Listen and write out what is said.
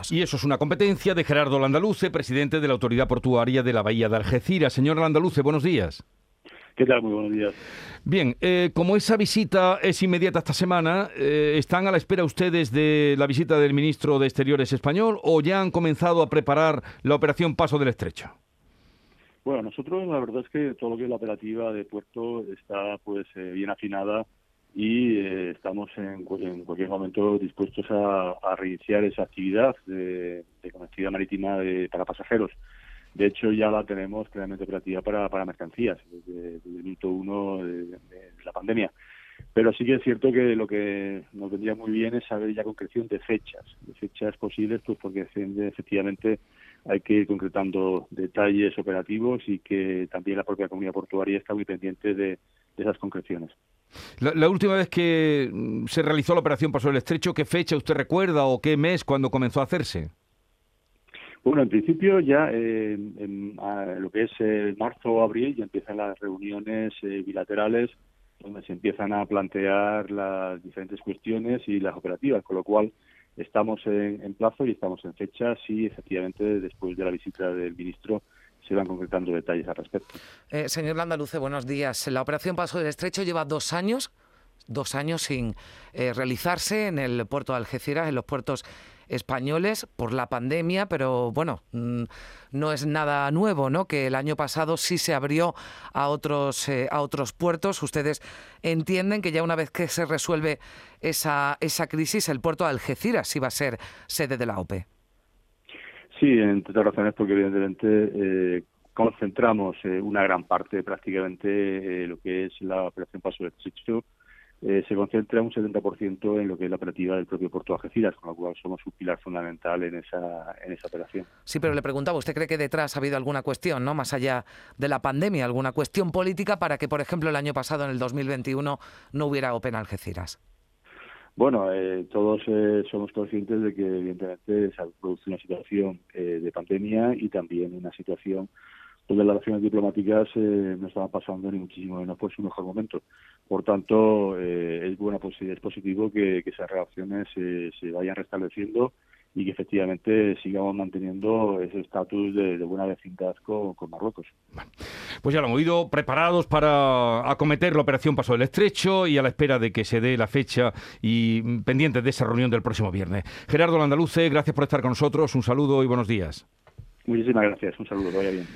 años. Y eso es una competencia de Gerardo Landaluce, presidente de la Autoridad Portuaria de la Bahía de Algeciras. Señor Landaluce, buenos días. ¿Qué tal? Muy buenos días. Bien, eh, como esa visita es inmediata esta semana, eh, ¿están a la espera ustedes de la visita del ministro de Exteriores español o ya han comenzado a preparar la operación Paso del Estrecho? Bueno, nosotros la verdad es que todo lo que es la operativa de puerto está pues eh, bien afinada y estamos en, cualquier momento dispuestos a, reiniciar esa actividad de, de conectividad marítima para pasajeros. De hecho, ya la tenemos claramente operativa para, mercancías desde, el minuto uno de, la pandemia. Pero sí que es cierto que lo que nos vendría muy bien es saber ya concreción de fechas, de fechas posibles, pues porque efectivamente hay que ir concretando detalles operativos y que también la propia comunidad portuaria está muy pendiente de, esas concreciones. La, la, última vez que mm, se realizó la operación Paso del Estrecho, ¿qué fecha usted recuerda o qué mes cuando comenzó a hacerse? Bueno, en principio ya eh, en, lo que es eh, marzo o abril ya empiezan las reuniones eh, bilaterales donde se empiezan a plantear las diferentes cuestiones y las operativas, con lo cual estamos en, plazo y estamos en fecha si efectivamente después de la visita del ministro se van concretando detalles al respecto. señor Landaluce, buenos días. La operación Paso del Estrecho lleva dos años, dos años sin realizarse en el puerto de Algeciras, en los puertos españoles por la pandemia, pero bueno, mm, no es nada nuevo, ¿no? Que el año pasado sí se abrió a otros eh, a otros puertos. Ustedes entienden que ya una vez que se resuelve esa esa crisis, el puerto de Algeciras sí va a ser sede de la OPE. Sí, entre otras razones, porque evidentemente eh, concentramos eh, una gran parte, prácticamente, lo que es la operación Paso de Estrecho eh, se concentra un 70% en lo que es la operativa del propio puerto de Algeciras, con lo cual somos un pilar fundamental en esa, en esa operación. Sí, pero le preguntaba, ¿usted cree que detrás ha habido alguna cuestión, no más allá de la pandemia, alguna cuestión política para que, por ejemplo, el año pasado, en el 2021, no hubiera Open Algeciras? Bueno, eh, todos eh, somos conscientes de que evidentemente se produce una situación de pandemia y también una situación donde las relaciones diplomáticas eh, no estaban pasando ni muchísimo menos por su mejor momento. Por tanto, eh, es buena es positivo que, esas relaciones se vayan restableciendo y que efectivamente sigamos manteniendo ese estatus de, buena vecindad con, Marruecos. pues ya lo hemos oído, preparados para acometer la operación Paso del Estrecho y a la espera de que se dé la fecha y pendientes de esa reunión del próximo viernes. Gerardo Landaluce, gracias por estar con nosotros, un saludo y buenos días. Muchísimas gracias, un saludo, vaya bien.